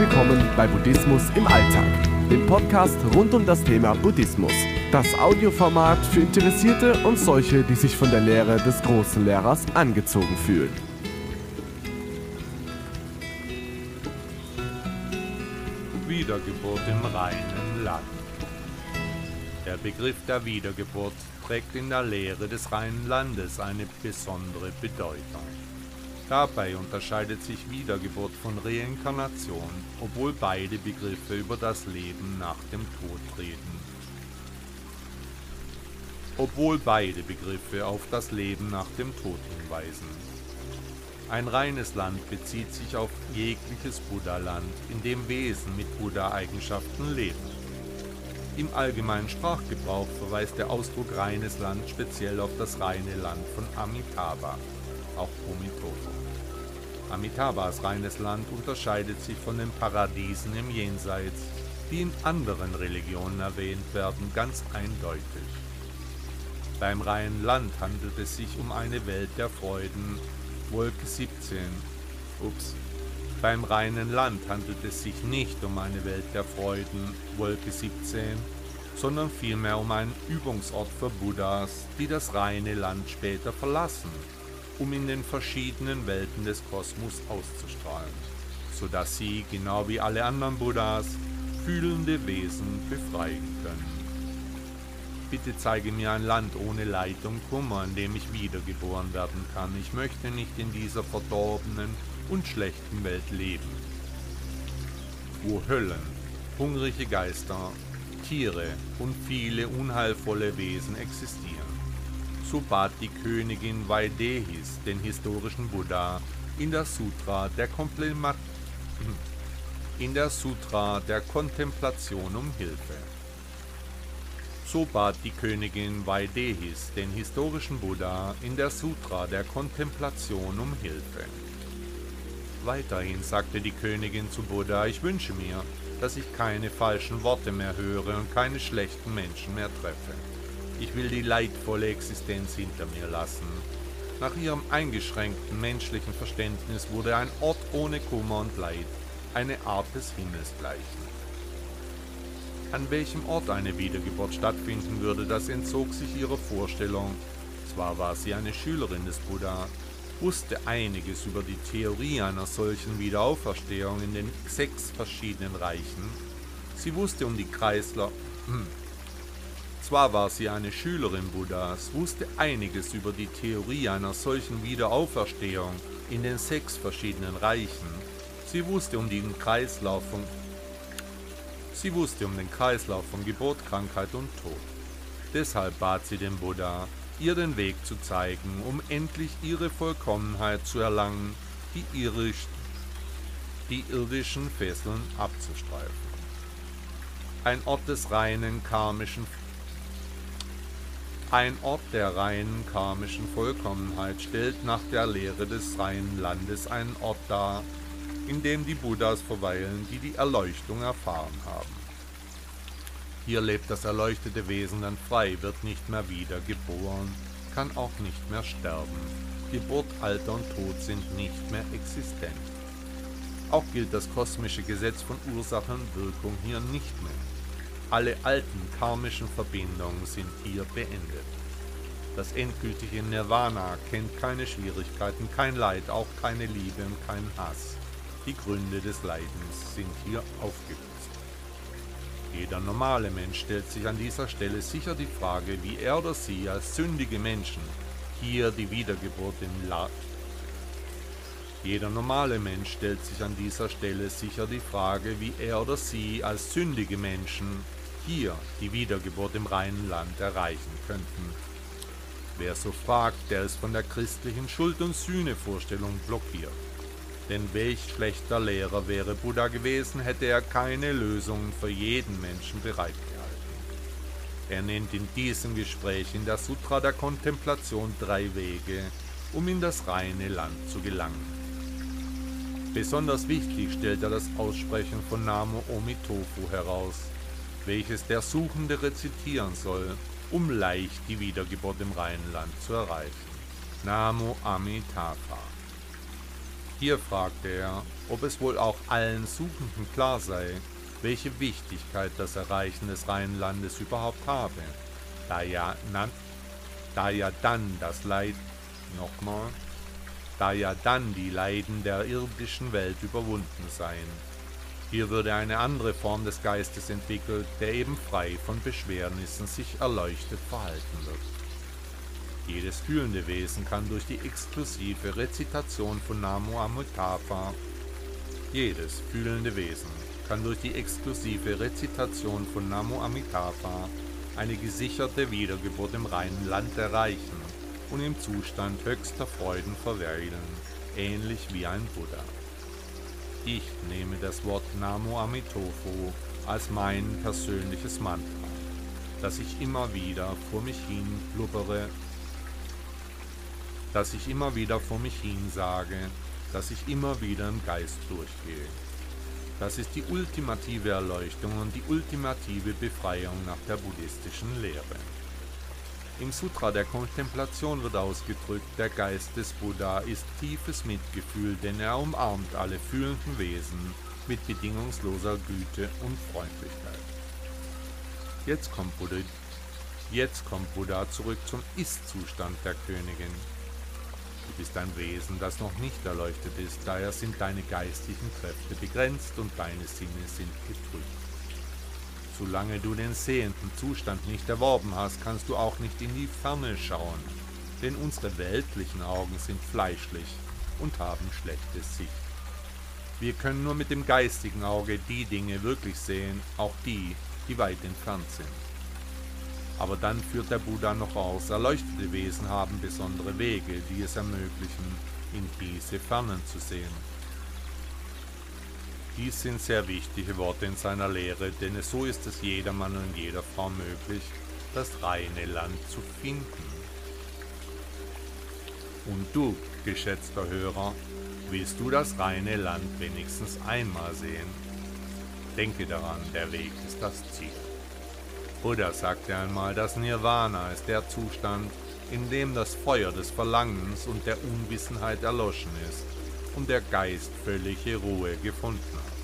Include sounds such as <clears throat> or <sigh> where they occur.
willkommen bei Buddhismus im Alltag, dem Podcast rund um das Thema Buddhismus. Das Audioformat für Interessierte und solche, die sich von der Lehre des großen Lehrers angezogen fühlen. Wiedergeburt im reinen Land. Der Begriff der Wiedergeburt trägt in der Lehre des reinen Landes eine besondere Bedeutung. Dabei unterscheidet sich Wiedergeburt von Reinkarnation, obwohl beide Begriffe über das Leben nach dem Tod reden. Obwohl beide Begriffe auf das Leben nach dem Tod hinweisen. Ein reines Land bezieht sich auf jegliches Buddha-Land, in dem Wesen mit Buddha-Eigenschaften leben. Im allgemeinen Sprachgebrauch verweist der Ausdruck reines Land speziell auf das reine Land von Amitabha, auch Pomitoto. Amitabhas reines Land unterscheidet sich von den Paradiesen im Jenseits, die in anderen Religionen erwähnt werden, ganz eindeutig. Beim reinen Land handelt es sich um eine Welt der Freuden, Wolke 17. Ups. Beim reinen Land handelt es sich nicht um eine Welt der Freuden, Wolke 17, sondern vielmehr um einen Übungsort für Buddhas, die das reine Land später verlassen um in den verschiedenen Welten des Kosmos auszustrahlen, sodass sie, genau wie alle anderen Buddhas, fühlende Wesen befreien können. Bitte zeige mir ein Land ohne Leid und Kummer, in dem ich wiedergeboren werden kann. Ich möchte nicht in dieser verdorbenen und schlechten Welt leben. Wo Höllen, hungrige Geister, Tiere und viele unheilvolle Wesen existieren so bat die Königin Vaidehis den historischen Buddha in der Sutra der, Komplima <clears throat> in der Sutra der Kontemplation um Hilfe. So bat die Königin Vaidehis den historischen Buddha in der Sutra der Kontemplation um Hilfe. Weiterhin sagte die Königin zu Buddha, ich wünsche mir, dass ich keine falschen Worte mehr höre und keine schlechten Menschen mehr treffe. Ich will die leidvolle Existenz hinter mir lassen. Nach ihrem eingeschränkten menschlichen Verständnis wurde ein Ort ohne Kummer und Leid eine Art des Himmels gleichen. An welchem Ort eine Wiedergeburt stattfinden würde, das entzog sich ihrer Vorstellung. Zwar war sie eine Schülerin des Buddha, wusste einiges über die Theorie einer solchen Wiederauferstehung in den sechs verschiedenen Reichen. Sie wusste um die Kreisler, <clears throat> zwar war sie eine Schülerin Buddhas, wusste einiges über die Theorie einer solchen Wiederauferstehung in den sechs verschiedenen Reichen. Sie wusste um den Kreislauf von Sie wusste um den Kreislauf von Geburt, Krankheit und Tod. Deshalb bat sie den Buddha, ihr den Weg zu zeigen, um endlich ihre Vollkommenheit zu erlangen, die, irisch, die irdischen Fesseln abzustreifen. Ein Ort des reinen karmischen ein Ort der reinen karmischen Vollkommenheit stellt nach der Lehre des reinen Landes einen Ort dar, in dem die Buddhas verweilen, die die Erleuchtung erfahren haben. Hier lebt das erleuchtete Wesen dann frei, wird nicht mehr wieder geboren, kann auch nicht mehr sterben. Geburt, Alter und Tod sind nicht mehr existent. Auch gilt das kosmische Gesetz von Ursache und Wirkung hier nicht mehr. Alle alten karmischen Verbindungen sind hier beendet. Das endgültige Nirvana kennt keine Schwierigkeiten, kein Leid, auch keine Liebe und keinen Hass. Die Gründe des Leidens sind hier aufgelöst. Jeder normale Mensch stellt sich an dieser Stelle sicher die Frage, wie er oder sie als sündige Menschen hier die Wiedergeburt im La jeder normale Mensch stellt sich an dieser Stelle sicher die Frage, wie er oder sie als sündige Menschen hier die Wiedergeburt im reinen Land erreichen könnten. Wer so fragt, der ist von der christlichen Schuld- und Sühnevorstellung blockiert. Denn welch schlechter Lehrer wäre Buddha gewesen, hätte er keine Lösungen für jeden Menschen bereitgehalten. Er nennt in diesem Gespräch in der Sutra der Kontemplation drei Wege, um in das reine Land zu gelangen. Besonders wichtig stellt er das Aussprechen von Namo Omitofu heraus, welches der Suchende rezitieren soll, um leicht die Wiedergeburt im Rheinland zu erreichen. Namo Amitabha. Hier fragte er, ob es wohl auch allen Suchenden klar sei, welche Wichtigkeit das Erreichen des Rheinlandes überhaupt habe, da ja, na, da ja dann das Leid, nochmal, da ja dann die Leiden der irdischen Welt überwunden seien. Hier würde eine andere Form des Geistes entwickelt, der eben frei von Beschwernissen sich erleuchtet verhalten wird. Jedes fühlende Wesen kann durch die exklusive Rezitation von Namo Amitafa, jedes fühlende Wesen kann durch die exklusive Rezitation von Namo Amitabha eine gesicherte Wiedergeburt im reinen Land erreichen und im Zustand höchster Freuden verweilen, ähnlich wie ein Buddha. Ich nehme das Wort Namo Amitofo als mein persönliches Mantra, das ich immer wieder vor mich hin blubbere, das ich immer wieder vor mich hin sage, das ich immer wieder im Geist durchgehe. Das ist die ultimative Erleuchtung und die ultimative Befreiung nach der buddhistischen Lehre. Im Sutra der Kontemplation wird ausgedrückt, der Geist des Buddha ist tiefes Mitgefühl, denn er umarmt alle fühlenden Wesen mit bedingungsloser Güte und Freundlichkeit. Jetzt kommt Buddha, jetzt kommt Buddha zurück zum Ist-Zustand der Königin. Du bist ein Wesen, das noch nicht erleuchtet ist, daher sind deine geistigen Kräfte begrenzt und deine Sinne sind getrübt. Solange du den sehenden Zustand nicht erworben hast, kannst du auch nicht in die Ferne schauen, denn unsere weltlichen Augen sind fleischlich und haben schlechte Sicht. Wir können nur mit dem geistigen Auge die Dinge wirklich sehen, auch die, die weit entfernt sind. Aber dann führt der Buddha noch aus, erleuchtete Wesen haben besondere Wege, die es ermöglichen, in diese Fernen zu sehen. Dies sind sehr wichtige Worte in seiner Lehre, denn so ist es jedermann und jeder Frau möglich, das reine Land zu finden. Und du, geschätzter Hörer, willst du das reine Land wenigstens einmal sehen? Denke daran, der Weg ist das Ziel. Buddha sagte einmal, das Nirvana ist der Zustand, in dem das Feuer des Verlangens und der Unwissenheit erloschen ist und der Geist völlige Ruhe gefunden hat.